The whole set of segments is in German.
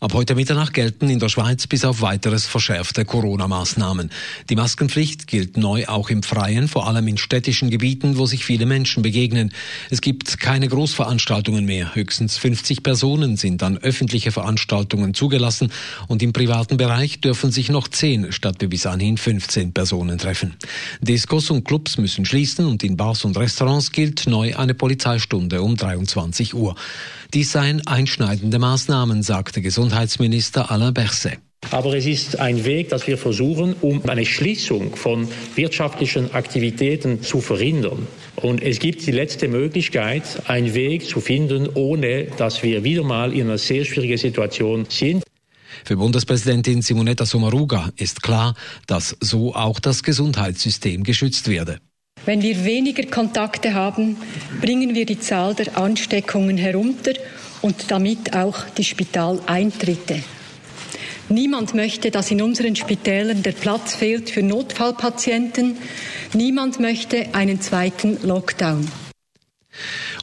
Ab heute Mitternacht gelten in der Schweiz bis auf weiteres verschärfte Corona-Maßnahmen. Die Maskenpflicht gilt neu auch im Freien, vor allem in städtischen Gebieten, wo sich viele Menschen begegnen. Es gibt keine Großveranstaltungen mehr. Höchstens 50 Personen sind an öffentliche Veranstaltungen zugelassen und im privaten Bereich dürfen sich noch 10 statt wie bis anhin 15 Personen treffen. Discos und Clubs müssen schließen und in Bars und Restaurants gilt neu eine Polizeistunde um 23 Uhr. Dies seien einschneidende Maßnahmen, sagte Gesundheitsminister Alain Berset. Aber es ist ein Weg, dass wir versuchen, um eine Schließung von wirtschaftlichen Aktivitäten zu verhindern. Und es gibt die letzte Möglichkeit, einen Weg zu finden, ohne dass wir wieder mal in einer sehr schwierigen Situation sind. Für Bundespräsidentin Simonetta Sommaruga ist klar, dass so auch das Gesundheitssystem geschützt werde. Wenn wir weniger Kontakte haben, bringen wir die Zahl der Ansteckungen herunter und damit auch die Spitaleintritte. Niemand möchte, dass in unseren Spitälern der Platz fehlt für Notfallpatienten. Niemand möchte einen zweiten Lockdown.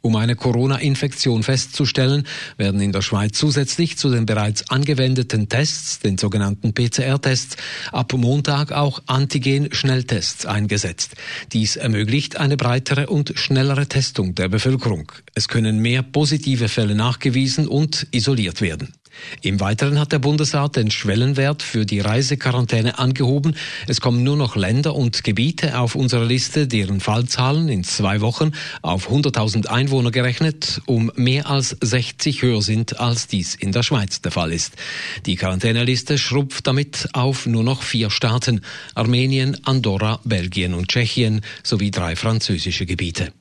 Um eine Corona-Infektion festzustellen, werden in der Schweiz zusätzlich zu den bereits angewendeten Tests, den sogenannten PCR-Tests, ab Montag auch Antigen-Schnelltests eingesetzt. Dies ermöglicht eine breitere und schnellere Testung der Bevölkerung. Es können mehr positive Fälle nachgewiesen und isoliert werden. Im Weiteren hat der Bundesrat den Schwellenwert für die Reisequarantäne angehoben. Es kommen nur noch Länder und Gebiete auf unserer Liste, deren Fallzahlen in zwei Wochen auf 100.000 Einwohner gerechnet um mehr als 60 höher sind, als dies in der Schweiz der Fall ist. Die Quarantäneliste schrumpft damit auf nur noch vier Staaten, Armenien, Andorra, Belgien und Tschechien sowie drei französische Gebiete.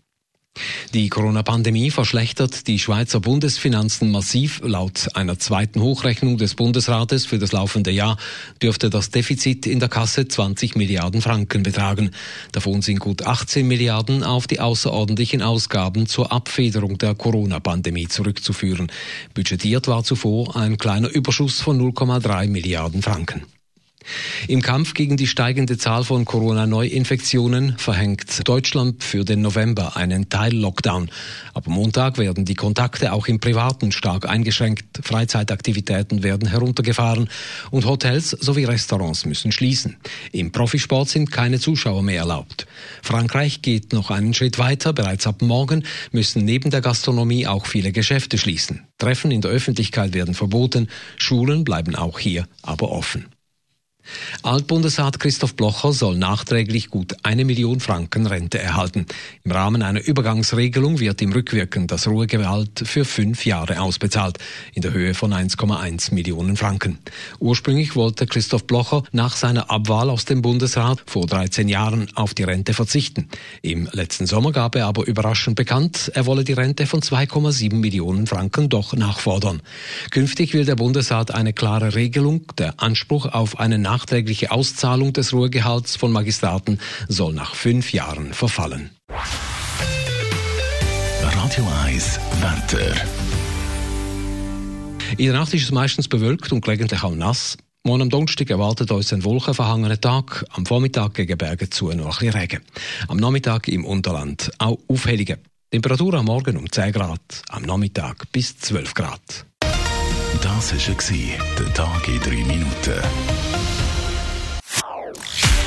Die Corona-Pandemie verschlechtert die Schweizer Bundesfinanzen massiv. Laut einer zweiten Hochrechnung des Bundesrates für das laufende Jahr dürfte das Defizit in der Kasse 20 Milliarden Franken betragen. Davon sind gut 18 Milliarden auf die außerordentlichen Ausgaben zur Abfederung der Corona-Pandemie zurückzuführen. Budgetiert war zuvor ein kleiner Überschuss von 0,3 Milliarden Franken. Im Kampf gegen die steigende Zahl von Corona-Neuinfektionen verhängt Deutschland für den November einen Teil-Lockdown. Ab Montag werden die Kontakte auch im Privaten stark eingeschränkt, Freizeitaktivitäten werden heruntergefahren und Hotels sowie Restaurants müssen schließen. Im Profisport sind keine Zuschauer mehr erlaubt. Frankreich geht noch einen Schritt weiter. Bereits ab morgen müssen neben der Gastronomie auch viele Geschäfte schließen. Treffen in der Öffentlichkeit werden verboten, Schulen bleiben auch hier aber offen. Altbundesrat Christoph Blocher soll nachträglich gut eine Million Franken Rente erhalten. Im Rahmen einer Übergangsregelung wird ihm rückwirkend das Ruhegehalt für fünf Jahre ausbezahlt, in der Höhe von 1,1 Millionen Franken. Ursprünglich wollte Christoph Blocher nach seiner Abwahl aus dem Bundesrat vor 13 Jahren auf die Rente verzichten. Im letzten Sommer gab er aber überraschend bekannt, er wolle die Rente von 2,7 Millionen Franken doch nachfordern. Künftig will der Bundesrat eine klare Regelung. Der Anspruch auf eine nachträgliche Auszahlung des Ruhegehalts von Magistraten soll nach fünf Jahren verfallen. Radio 1 Wetter. In der Nacht ist es meistens bewölkt und gelegentlich auch nass. Morgen am Donnerstag erwartet uns ein wolkenverhangener Tag. Am Vormittag gegen Berge zu noch ein bisschen Regen. Am Nachmittag im Unterland auch Aufhellungen. Temperatur am Morgen um 10 Grad, am Nachmittag bis 12 Grad. Das war der Tag in 3 Minuten.